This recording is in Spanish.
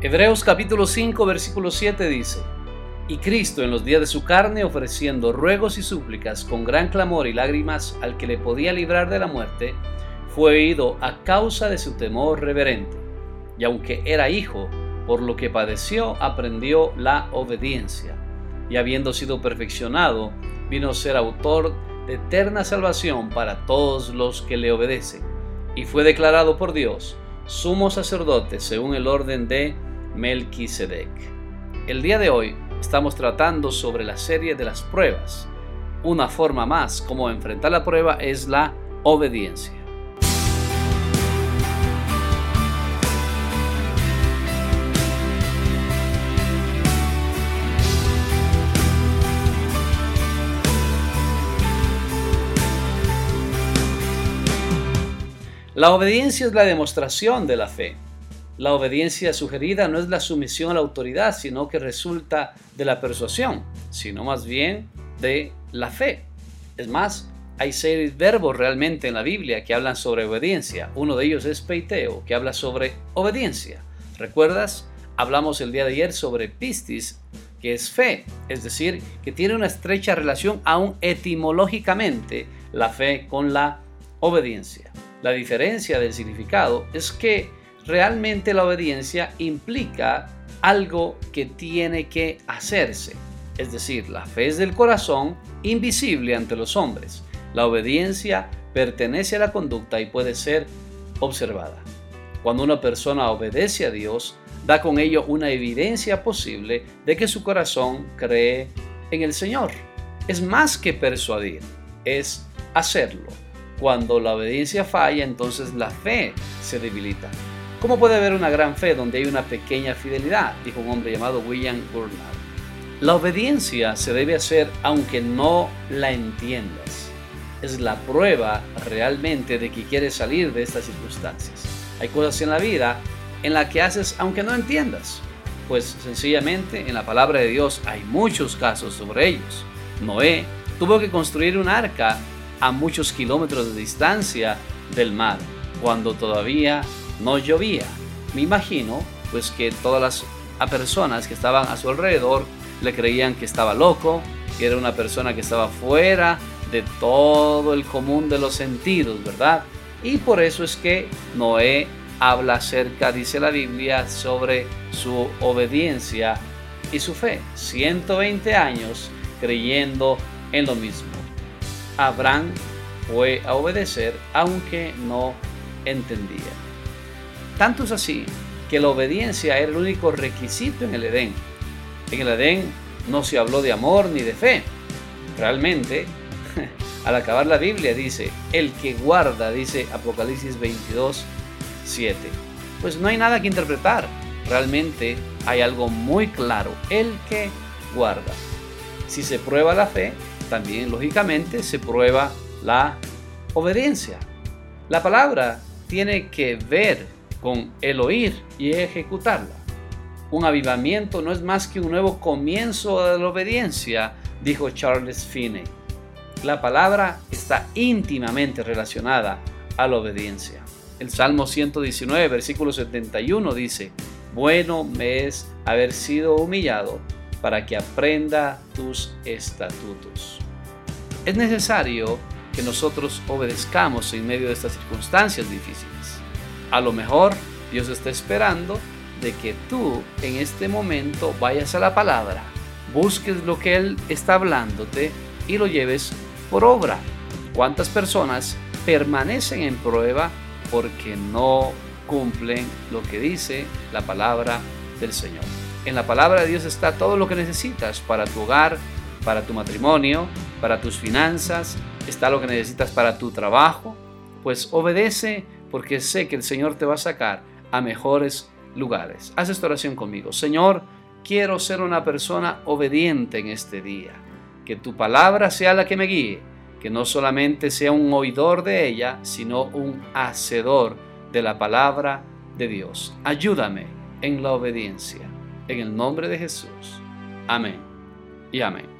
Hebreos capítulo 5 versículo 7 dice, Y Cristo en los días de su carne ofreciendo ruegos y súplicas con gran clamor y lágrimas al que le podía librar de la muerte, fue oído a causa de su temor reverente. Y aunque era hijo, por lo que padeció aprendió la obediencia. Y habiendo sido perfeccionado, vino a ser autor de eterna salvación para todos los que le obedecen. Y fue declarado por Dios sumo sacerdote según el orden de Melquisedec. El día de hoy estamos tratando sobre la serie de las pruebas. Una forma más como enfrentar la prueba es la obediencia. La obediencia es la demostración de la fe. La obediencia sugerida no es la sumisión a la autoridad, sino que resulta de la persuasión, sino más bien de la fe. Es más, hay seis verbos realmente en la Biblia que hablan sobre obediencia. Uno de ellos es peiteo, que habla sobre obediencia. ¿Recuerdas? Hablamos el día de ayer sobre pistis, que es fe, es decir, que tiene una estrecha relación aún etimológicamente la fe con la obediencia. La diferencia del significado es que realmente la obediencia implica algo que tiene que hacerse. Es decir, la fe es del corazón, invisible ante los hombres. La obediencia pertenece a la conducta y puede ser observada. Cuando una persona obedece a Dios, da con ello una evidencia posible de que su corazón cree en el Señor. Es más que persuadir, es hacerlo. Cuando la obediencia falla, entonces la fe se debilita. ¿Cómo puede haber una gran fe donde hay una pequeña fidelidad? Dijo un hombre llamado William Gurnall. La obediencia se debe hacer aunque no la entiendas. Es la prueba realmente de que quieres salir de estas circunstancias. Hay cosas en la vida en las que haces aunque no entiendas. Pues sencillamente en la palabra de Dios hay muchos casos sobre ellos. Noé tuvo que construir un arca a muchos kilómetros de distancia del mar, cuando todavía no llovía. Me imagino pues que todas las personas que estaban a su alrededor le creían que estaba loco, que era una persona que estaba fuera de todo el común de los sentidos, ¿verdad? Y por eso es que Noé habla acerca, dice la Biblia, sobre su obediencia y su fe. 120 años creyendo en lo mismo. Abraham fue a obedecer aunque no entendía. Tanto es así que la obediencia era el único requisito en el Edén. En el Edén no se habló de amor ni de fe. Realmente, al acabar la Biblia dice, el que guarda, dice Apocalipsis 22, 7. Pues no hay nada que interpretar. Realmente hay algo muy claro, el que guarda. Si se prueba la fe, también lógicamente se prueba la obediencia. La palabra tiene que ver con el oír y ejecutarla. Un avivamiento no es más que un nuevo comienzo de la obediencia, dijo Charles Finney. La palabra está íntimamente relacionada a la obediencia. El Salmo 119, versículo 71 dice, Bueno me es haber sido humillado para que aprenda tus estatutos. Es necesario que nosotros obedezcamos en medio de estas circunstancias difíciles. A lo mejor Dios está esperando de que tú en este momento vayas a la palabra, busques lo que Él está hablándote y lo lleves por obra. ¿Cuántas personas permanecen en prueba porque no cumplen lo que dice la palabra del Señor? En la palabra de Dios está todo lo que necesitas para tu hogar, para tu matrimonio, para tus finanzas, está lo que necesitas para tu trabajo. Pues obedece porque sé que el Señor te va a sacar a mejores lugares. Haz esta oración conmigo. Señor, quiero ser una persona obediente en este día. Que tu palabra sea la que me guíe. Que no solamente sea un oidor de ella, sino un hacedor de la palabra de Dios. Ayúdame en la obediencia. En el nombre de Jesús. Amén y amén.